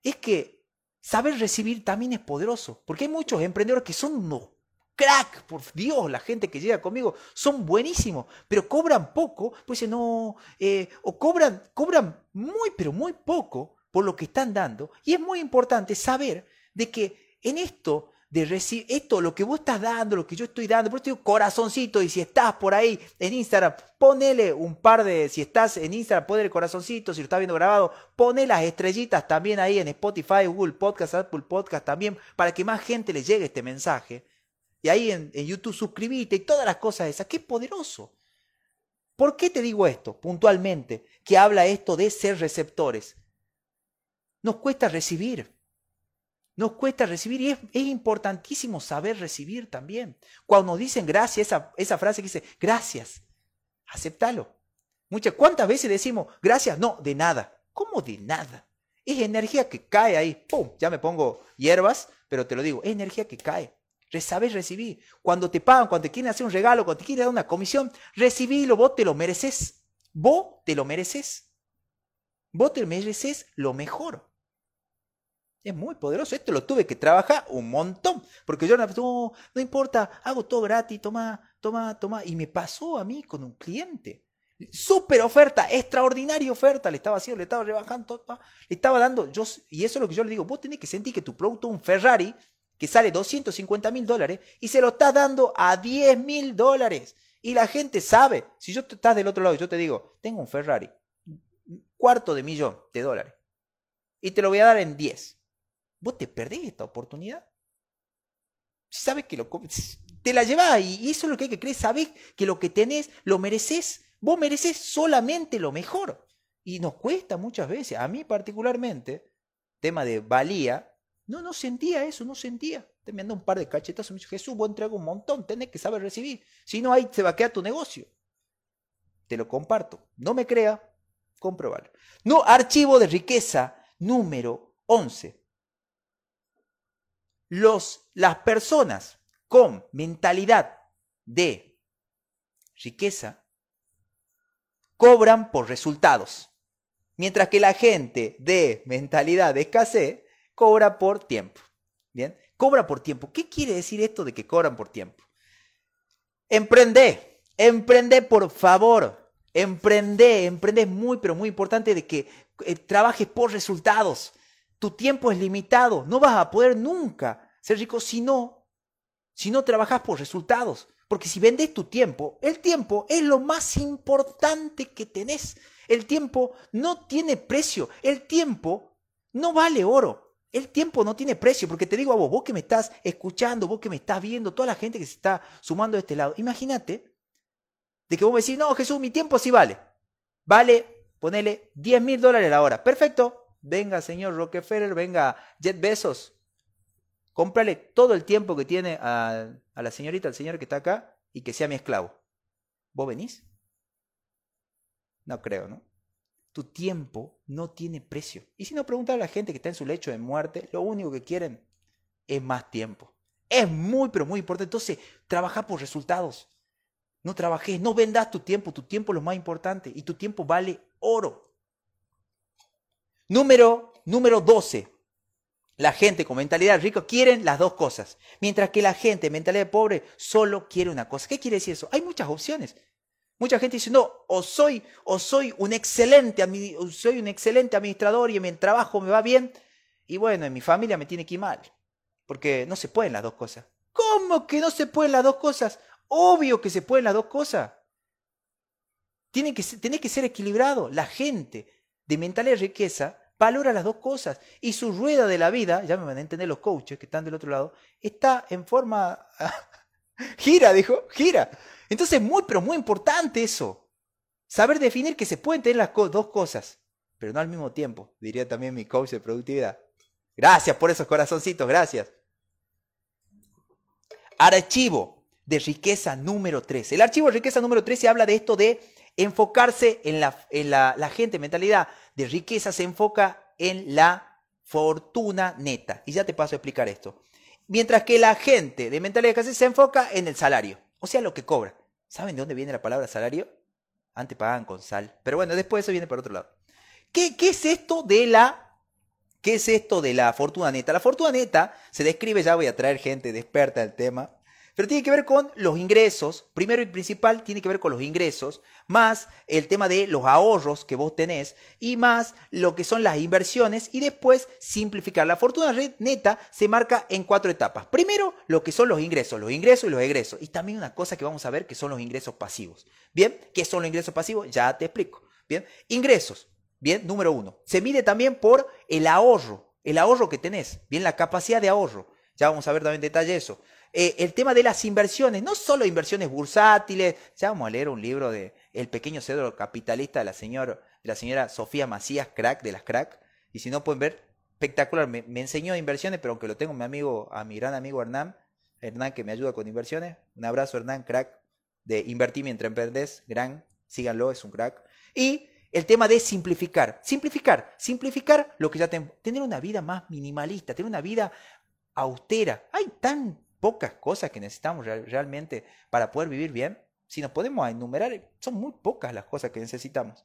es que saber recibir también es poderoso, porque hay muchos emprendedores que son unos crack, por Dios, la gente que llega conmigo, son buenísimos, pero cobran poco, pues no, eh, o cobran, cobran muy, pero muy poco por lo que están dando. Y es muy importante saber de que en esto de recibir esto, lo que vos estás dando, lo que yo estoy dando, por eso digo corazoncito, y si estás por ahí en Instagram, ponele un par de, si estás en Instagram, ponele corazoncito, si lo estás viendo grabado, ponele las estrellitas también ahí en Spotify, Google Podcast, Apple Podcast también, para que más gente le llegue este mensaje. Y ahí en, en YouTube suscribite y todas las cosas esas, qué poderoso. ¿Por qué te digo esto puntualmente? Que habla esto de ser receptores. Nos cuesta recibir. Nos cuesta recibir y es, importantísimo saber recibir también. Cuando nos dicen gracias, esa, frase que dice gracias, aceptalo. Muchas, ¿Cuántas veces decimos gracias? No, de nada. ¿Cómo de nada? Es energía que cae ahí. ¡Pum! Ya me pongo hierbas, pero te lo digo, es energía que cae. Sabes recibir. Cuando te pagan, cuando te quieren hacer un regalo, cuando te quieren dar una comisión, recibilo, vos te lo mereces. Vos te lo mereces. Vos te mereces lo mejor. Es muy poderoso. Esto lo tuve que trabajar un montón. Porque yo no, no importa, hago todo gratis, toma, toma, toma. Y me pasó a mí con un cliente. Súper oferta, extraordinaria oferta. Le estaba haciendo, le estaba rebajando, le estaba dando. Yo, y eso es lo que yo le digo. Vos tenés que sentir que tu producto un Ferrari que sale 250 mil dólares y se lo estás dando a 10 mil dólares. Y la gente sabe. Si yo estás del otro lado yo te digo, tengo un Ferrari, cuarto de millón de dólares. Y te lo voy a dar en 10 vos te perdés esta oportunidad. Sabes que lo te la llevas y eso es lo que hay que creer. Sabes que lo que tenés lo mereces. Vos mereces solamente lo mejor. Y nos cuesta muchas veces, a mí particularmente, tema de valía, no, no sentía eso, no sentía. Te me anda un par de cachetazos y me dice, Jesús, vos entrego un montón, tenés que saber recibir. Si no, ahí se va a quedar tu negocio. Te lo comparto. No me crea, comprobarlo. No, archivo de riqueza número 11 los, las personas con mentalidad de riqueza cobran por resultados, mientras que la gente de mentalidad de escasez cobra por tiempo. Bien, cobra por tiempo. ¿Qué quiere decir esto de que cobran por tiempo? Emprende, emprende por favor. Emprende, emprende es muy, pero muy importante de que eh, trabajes por resultados. Tu tiempo es limitado, no vas a poder nunca ser rico si no, si no trabajas por resultados. Porque si vendes tu tiempo, el tiempo es lo más importante que tenés. El tiempo no tiene precio. El tiempo no vale oro. El tiempo no tiene precio. Porque te digo a vos, vos que me estás escuchando, vos que me estás viendo, toda la gente que se está sumando de este lado. Imagínate de que vos me decís, no, Jesús, mi tiempo sí vale. Vale, ponele 10 mil dólares la hora. Perfecto venga señor Rockefeller, venga Jet Bezos, cómprale todo el tiempo que tiene a, la señorita, al señor que está acá y que sea mi esclavo. ¿Vos venís? No creo, ¿no? Tu tiempo no tiene precio. Y si no preguntar a la gente que está en su lecho de muerte, lo único que quieren es más tiempo. Es muy, pero muy importante. Entonces, trabaja por resultados. No trabajes, no vendas tu tiempo. Tu tiempo es lo más importante. Y tu tiempo vale oro. Número, número 12. La gente con mentalidad rica quieren las dos cosas, mientras que la gente mentalidad pobre solo quiere una cosa. ¿Qué quiere decir eso? Hay muchas opciones. Mucha gente dice, no, o soy, o soy un excelente, soy un excelente administrador y en mi trabajo me va bien, y bueno, en mi familia me tiene que ir mal, porque no se pueden las dos cosas. ¿Cómo que no se pueden las dos cosas? Obvio que se pueden las dos cosas. Tiene que, tiene que ser equilibrado. La gente de mentalidad riqueza valora las dos cosas. Y su rueda de la vida, ya me van a entender los coaches que están del otro lado, está en forma... gira, dijo, gira. Entonces, muy, pero muy importante eso. Saber definir que se pueden tener las dos cosas, pero no al mismo tiempo, diría también mi coach de productividad. Gracias por esos corazoncitos, gracias. Archivo de riqueza número 13. El archivo de riqueza número 13 habla de esto de enfocarse en la, en la, gente, mentalidad de riqueza se enfoca en la fortuna neta. Y ya te paso a explicar esto. Mientras que la gente de mentalidad de se enfoca en el salario, o sea, lo que cobra. ¿Saben de dónde viene la palabra salario? Antes pagaban con sal. Pero bueno, después eso viene por otro lado. ¿Qué, qué es esto de la ¿Qué es esto de la fortuna neta? La fortuna neta se describe, ya voy a traer gente experta del tema, pero tiene que ver con los ingresos, primero y principal tiene que ver con los ingresos, más el tema de los ahorros que vos tenés y más lo que son las inversiones y después simplificar. La fortuna neta se marca en cuatro etapas. Primero, lo que son los ingresos, los ingresos y los egresos. Y también una cosa que vamos a ver que son los ingresos pasivos. Bien, ¿qué son los ingresos pasivos? Ya te explico. Bien, ingresos. Bien, número uno. Se mide también por el ahorro, el ahorro que tenés, bien, la capacidad de ahorro. Ya vamos a ver también en detalle eso. Eh, el tema de las inversiones, no solo inversiones bursátiles, ya vamos a leer un libro de El pequeño cedro capitalista de la, señora, de la señora Sofía Macías, crack de las crack. Y si no pueden ver, espectacular. Me, me enseñó inversiones, pero aunque lo tengo mi amigo, a mi gran amigo Hernán, Hernán que me ayuda con inversiones. Un abrazo, Hernán, crack de Invertir mientras emprendés, gran, síganlo, es un crack. Y el tema de simplificar, simplificar, simplificar lo que ya tenemos, tener una vida más minimalista, tener una vida austera. Hay tan pocas cosas que necesitamos realmente para poder vivir bien. Si nos podemos enumerar, son muy pocas las cosas que necesitamos.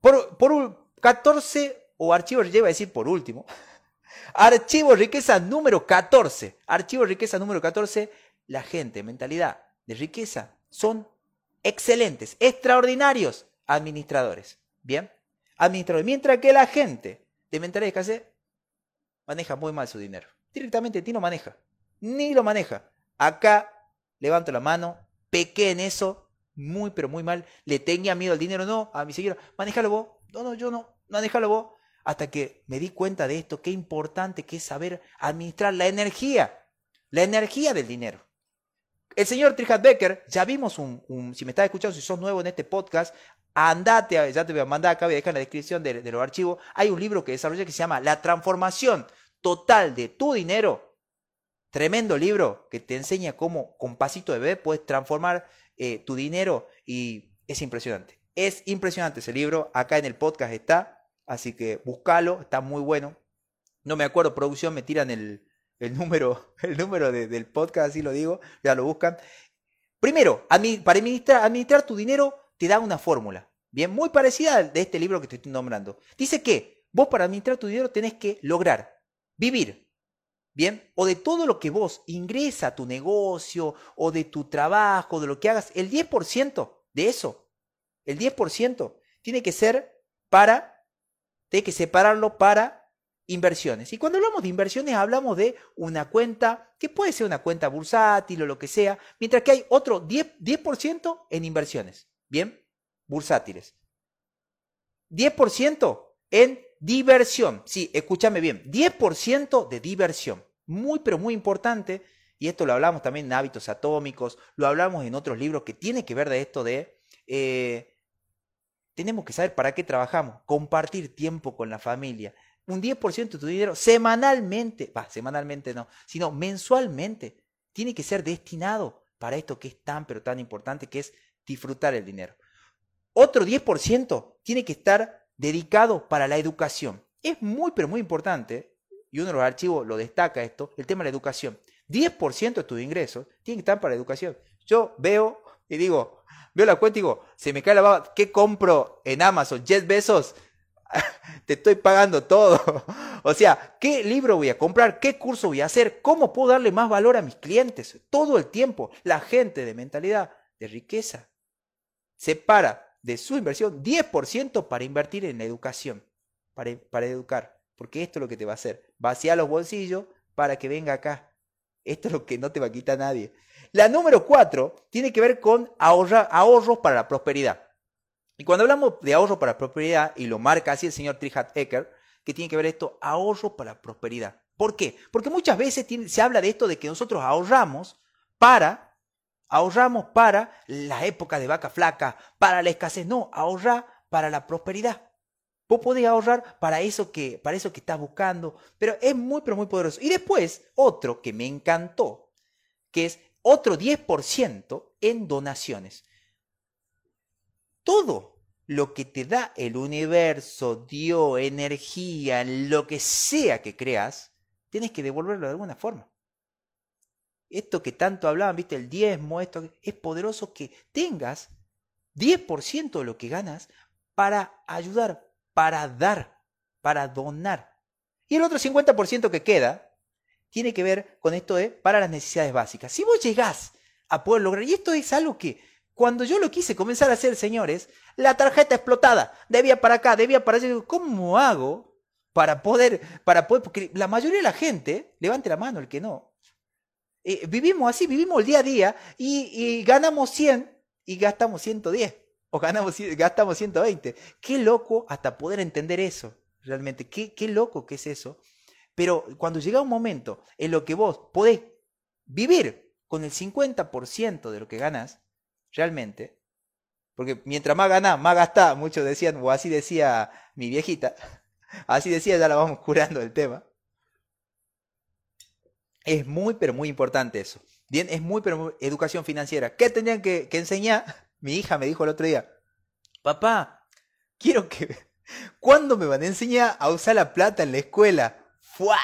Por, por 14, o archivo, lleva a decir por último, archivo riqueza número 14. Archivo riqueza número 14, la gente, mentalidad de riqueza, son excelentes, extraordinarios administradores. Bien, administradores. Mientras que la gente de mentalidad de escasez maneja muy mal su dinero. Directamente ti no maneja. Ni lo maneja. Acá levanto la mano, pequé en eso, muy pero muy mal. Le tenía miedo al dinero, no, a mi seguidor. Manejalo vos. No, no, yo no. Manejalo vos. Hasta que me di cuenta de esto, qué importante que es saber administrar la energía. La energía del dinero. El señor Trihat Becker, ya vimos un, si me estás escuchando, si sos nuevo en este podcast, andate, ya te voy a mandar acá, voy a dejar en la descripción de, los archivos, hay un libro que desarrolla que se llama La transformación total de tu dinero. Tremendo libro que te enseña cómo con pasito de bebé puedes transformar eh, tu dinero y es impresionante. Es impresionante ese libro, acá en el podcast está, así que búscalo, está muy bueno. No me acuerdo, producción, me tiran el, el número, el número del podcast, así lo digo, ya lo buscan. Primero, para administrar, administrar tu dinero te da una fórmula, bien, muy parecida de este libro que te estoy nombrando. Dice que vos para administrar tu dinero tenés que lograr vivir, bien, o de todo lo que vos ingresa a tu negocio, o de tu trabajo, de lo que hagas, el 10% de eso, el 10% tiene que ser para, tiene que separarlo para inversiones. Y cuando hablamos de inversiones hablamos de una cuenta que puede ser una cuenta bursátil o lo que sea, mientras que hay otro 10%, 10 en inversiones. Bien, bursátiles. 10% en diversión. Sí, escúchame bien. 10% de diversión. Muy, pero muy importante. Y esto lo hablamos también en hábitos atómicos. Lo hablamos en otros libros que tiene que ver de esto de... Eh, tenemos que saber para qué trabajamos. Compartir tiempo con la familia. Un 10% de tu dinero semanalmente, va, semanalmente no, sino mensualmente, tiene que ser destinado para esto que es tan, pero tan importante, que es disfrutar el dinero. Otro 10% tiene que estar dedicado para la educación. Es muy, pero muy importante, y uno de los archivos lo destaca esto, el tema de la educación. 10% de tus ingresos tienen que estar para la educación. Yo veo y digo, veo la cuenta y digo, se me cae la baba, ¿qué compro en Amazon? 10 besos, te estoy pagando todo. O sea, ¿qué libro voy a comprar? ¿Qué curso voy a hacer? ¿Cómo puedo darle más valor a mis clientes? Todo el tiempo, la gente de mentalidad de riqueza separa de su inversión 10% para invertir en educación, para, para educar. Porque esto es lo que te va a hacer. Vaciar los bolsillos para que venga acá. Esto es lo que no te va a quitar nadie. La número 4 tiene que ver con ahorrar, ahorros para la prosperidad. Y cuando hablamos de ahorro para la prosperidad, y lo marca así el señor Trihat Ecker, que tiene que ver esto, ahorro para prosperidad. ¿Por qué? Porque muchas veces se habla de esto de que nosotros ahorramos para, ahorramos para la época de vaca flaca, para la escasez. No, ahorrar para la prosperidad. Vos podés ahorrar para eso que, para eso que estás buscando, pero es muy, pero muy poderoso. Y después, otro que me encantó, que es otro 10% en donaciones. Todo lo que te da el universo, Dios, energía, lo que sea que creas, tienes que devolverlo de alguna forma. Esto que tanto hablaban, viste, el diezmo, esto es poderoso que tengas 10% de lo que ganas para ayudar, para dar, para donar. Y el otro 50% que queda tiene que ver con esto de para las necesidades básicas. Si vos llegás a poder lograr, y esto es algo que cuando yo lo quise comenzar a hacer, señores, la tarjeta explotada, debía para acá, debía para allá. ¿Cómo hago para poder, para poder, porque la mayoría de la gente, levante la mano el que no, eh, vivimos así, vivimos el día a día y, ganamos 100 y gastamos 110 o ganamos, gastamos 120. Qué loco hasta poder entender eso, realmente, qué, qué loco que es eso. Pero cuando llega un momento en lo que vos podés vivir con el 50% de lo que ganas, realmente. Porque mientras más gana, más gasta, muchos decían, o así decía mi viejita, así decía, ya la vamos curando el tema. Es muy, pero muy importante eso. Bien, es muy, pero muy educación financiera. ¿Qué tendrían que, enseñar? Mi hija me dijo el otro día, papá, quiero que... ¿Cuándo me van a enseñar a usar la plata en la escuela? ¡Fua!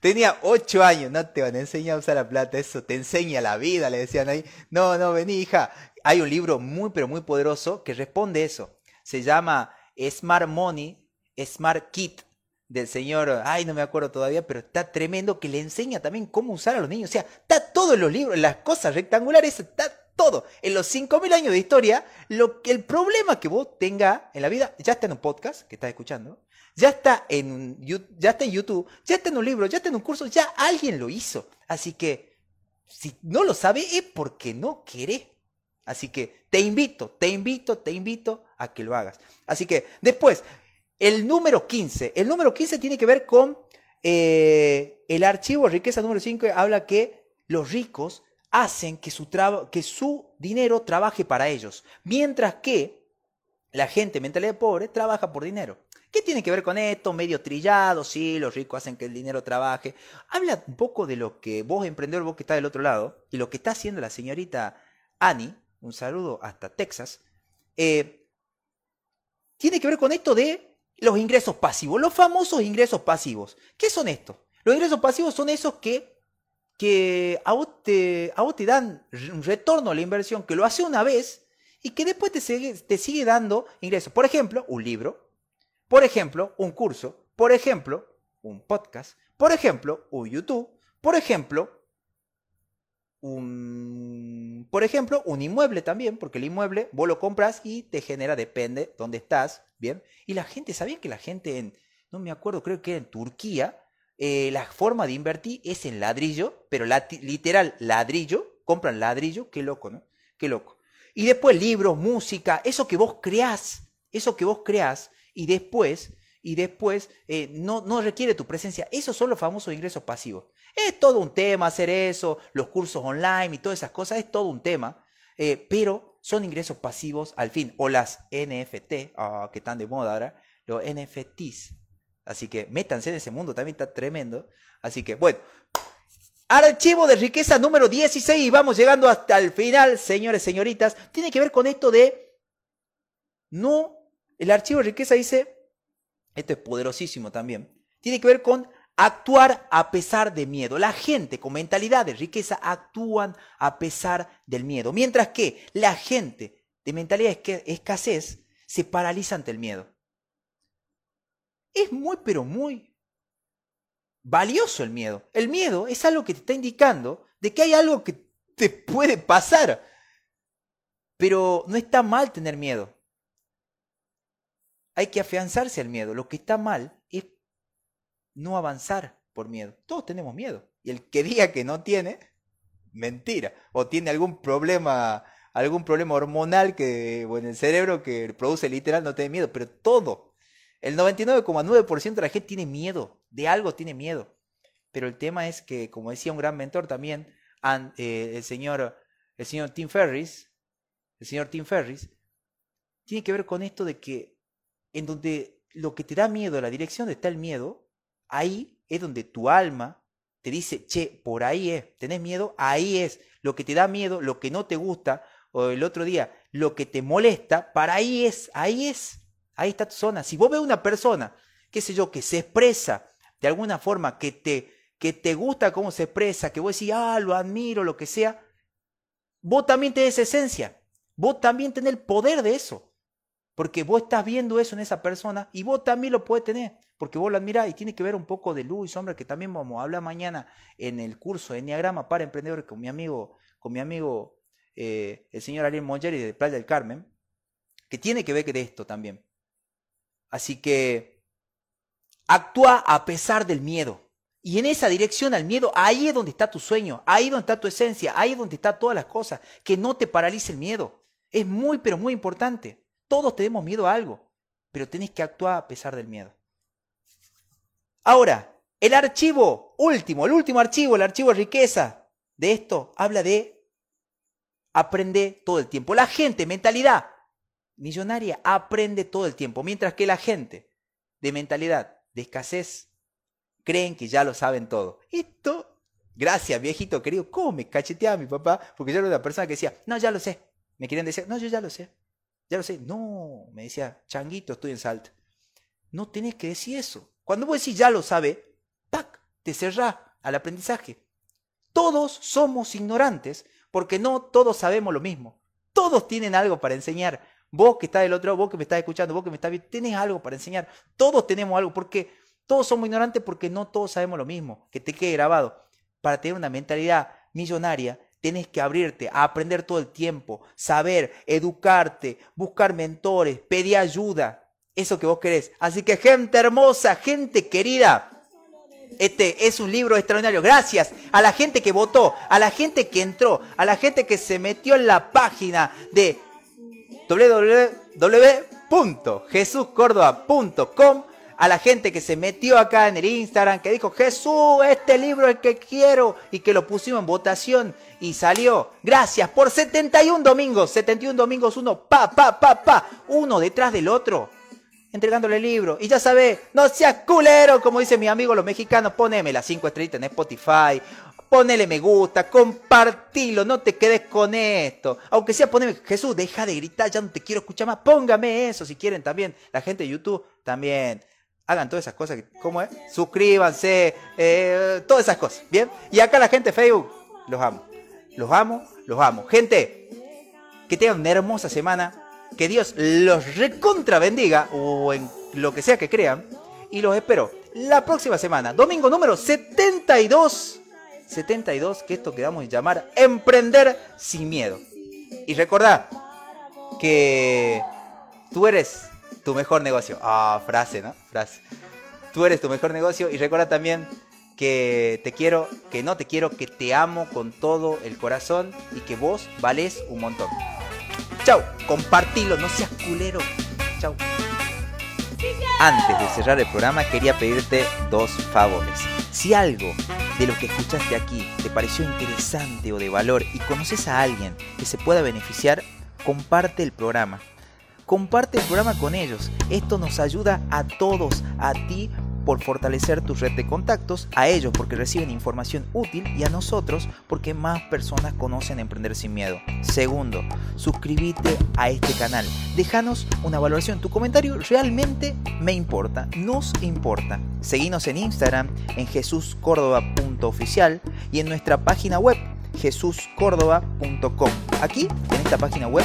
Tenía ocho años, no te van a enseñar a usar la plata, eso te enseña la vida, le decían ahí. No, no, vení, hija, hay un libro muy, pero muy poderoso que responde eso. Se llama Smart Money, Smart Kit del señor, ay, no me acuerdo todavía, pero está tremendo que le enseña también cómo usar a los niños. O sea, está todo en los libros, las cosas rectangulares, está todo. En los 5.000 años de historia, lo que el problema que vos tengas en la vida, ya está en un podcast que estás escuchando, ya está en, ya está en YouTube, ya está en un libro, ya está en un curso, ya alguien lo hizo. Así que, si no lo sabe, es porque no querés. Así que te invito, te invito, te invito a que lo hagas. Así que después, el número 15. El número 15 tiene que ver con eh, el archivo riqueza número 5. Habla que los ricos hacen que su, que su dinero trabaje para ellos. Mientras que la gente mentalidad pobre trabaja por dinero. ¿Qué tiene que ver con esto? Medio trillado, sí, los ricos hacen que el dinero trabaje. Habla un poco de lo que vos, emprendedor, vos que está del otro lado, y lo que está haciendo la señorita Annie, un saludo hasta Texas, eh, tiene que ver con esto de los ingresos pasivos, los famosos ingresos pasivos. ¿Qué son estos? Los ingresos pasivos son esos que, que a, vos te, a vos te dan un retorno a la inversión, que lo hace una vez y que después te sigue, te sigue dando ingresos. Por ejemplo, un libro, por ejemplo, un curso, por ejemplo, un podcast, por ejemplo, un YouTube, por ejemplo, un, por ejemplo, un inmueble también, porque el inmueble vos lo compras y te genera, depende dónde estás, ¿bien? Y la gente, ¿sabía que la gente en, no me acuerdo, creo que en Turquía, eh, la forma de invertir es en ladrillo, pero literal ladrillo, compran ladrillo, qué loco, ¿no? Qué loco. Y después libros, música, eso que vos creás, eso que vos creás, y después, y después eh, no, no requiere tu presencia. Esos son los famosos ingresos pasivos. Es todo un tema hacer eso, los cursos online y todas esas cosas, es todo un tema, eh, pero son ingresos pasivos al fin, o las NFT, ah, que están de moda ahora, los NFTs. Así que métanse en ese mundo, también está tremendo. Así que, bueno, archivo de riqueza número 16 y vamos llegando hasta el final, señores, señoritas. Tiene que ver con esto de, no, el archivo de riqueza dice, esto es poderosísimo también, tiene que ver con actuar a pesar de miedo. La gente con mentalidad de riqueza actúan a pesar del miedo, mientras que la gente de mentalidad de escasez se paraliza ante el miedo. Es muy, pero muy valioso el miedo. El miedo es algo que te está indicando de que hay algo que te puede pasar. Pero no está mal tener miedo. Hay que afianzarse al miedo. Lo que está mal es no avanzar por miedo. Todos tenemos miedo. Y el que diga que no tiene, mentira. O tiene algún problema, algún problema hormonal que, o en el cerebro que produce literal no tiene miedo. Pero todo, El 99,9% de la gente tiene miedo, de algo tiene miedo. Pero el tema es que, como decía un gran mentor también, eh, el, señor, el señor Tim Ferris, el señor Tim Ferris, tiene que ver con esto de que en donde lo que te da miedo, la dirección donde está el miedo, ahí es donde tu alma te dice, che, por ahí es, tenés miedo, ahí es, lo que te da miedo, lo que no te gusta, o el otro día, lo que te molesta, para ahí es, ahí es, ahí está tu zona. Si vos ves una persona, qué sé yo, que se expresa de alguna forma, que te, que te gusta cómo se expresa, que vos decís, ah, lo admiro, lo que sea, vos también tenés esencia, vos también tenés el poder de eso. Porque vos estás viendo eso en esa persona y vos también lo puedes tener, porque vos lo admirás y tiene que ver un poco de luz y sombra que también vamos a hablar mañana en el curso de Enneagrama para Emprendedores con mi amigo, con mi amigo eh, el señor Ariel Mongeri de Playa del Carmen, que tiene que ver con esto también. Así que actúa a pesar del miedo. Y en esa dirección al miedo, ahí es donde está tu sueño, ahí es donde está tu esencia, ahí es donde está todas las cosas. Que no te paralice el miedo. Es muy, pero muy importante. Todos tenemos miedo a algo, pero tenés que actuar a pesar del miedo. Ahora, el archivo último, el último archivo, el archivo de riqueza de esto, habla de aprender todo el tiempo. La gente, mentalidad millonaria, aprende todo el tiempo, mientras que la gente de mentalidad de escasez creen que ya lo saben todo. Esto, gracias viejito querido, ¿cómo me cacheteaba mi papá? Porque yo era una persona que decía, no, ya lo sé. Me querían decir, no, yo ya lo sé. Ya lo sé. No, me decía, changuito, estoy en salto. No tenés que decir eso. Cuando vos decís ya lo sabe, ¡pac! Te cerrás al aprendizaje. Todos somos ignorantes porque no todos sabemos lo mismo. Todos tienen algo para enseñar. Vos que estás del otro, vos que me estás escuchando, vos que me estás viendo, tenés algo para enseñar. Todos tenemos algo porque todos somos ignorantes porque no todos sabemos lo mismo. Que te quede grabado. Para tener una mentalidad millonaria, Tienes que abrirte a aprender todo el tiempo, saber, educarte, buscar mentores, pedir ayuda. Eso que vos querés. Así que gente hermosa, gente querida. Este es un libro extraordinario. Gracias a la gente que votó, a la gente que entró, a la gente que se metió en la página de www.jesuscordoba.com a la gente que se metió acá en el Instagram, que dijo, Jesús, este libro es el que quiero, y que lo pusimos en votación y salió. Gracias por 71 domingos, 71 domingos, uno, pa, pa, pa, pa, uno detrás del otro, entregándole el libro. Y ya sabes, no seas culero, como dice mi amigo los mexicanos, poneme las 5 estrellitas en Spotify, ponele me gusta, compartilo, no te quedes con esto. Aunque sea poneme, Jesús, deja de gritar, ya no te quiero escuchar más, póngame eso si quieren también. La gente de YouTube también hagan todas esas cosas. ¿Cómo es? Suscríbanse, eh, todas esas cosas. ¿Bien? Y acá la gente de Facebook, los amo. Los amo, los amo. Gente, que tengan una hermosa semana. Que Dios los recontra bendiga o en lo que sea que crean. Y los espero la próxima semana. Domingo número 72. 72, que esto que vamos a llamar Emprender sin miedo. Y recordad que tú eres tu mejor negocio. Ah, frase, ¿no? Frase. Tú eres tu mejor negocio y recuerda también que te quiero, que no te quiero, que te amo con todo el corazón y que vos vales un montón. Chau, compartilo, no seas culero. Chau. Antes de cerrar el programa quería pedirte dos favores. Si algo de lo que escuchaste aquí te pareció interesante o de valor y conoces a alguien que se pueda beneficiar, comparte el programa comparte el programa con ellos. Esto nos ayuda a todos, a ti por fortalecer tu red de contactos, a ellos porque reciben información útil y a nosotros porque más personas conocen Emprender sin Miedo. Segundo, suscríbete a este canal. Déjanos una valoración. Tu comentario realmente me importa, nos importa. Seguinos en Instagram en jesuscórdoba.oficial y en nuestra página web jesuscórdoba.com. Aquí, en esta página web,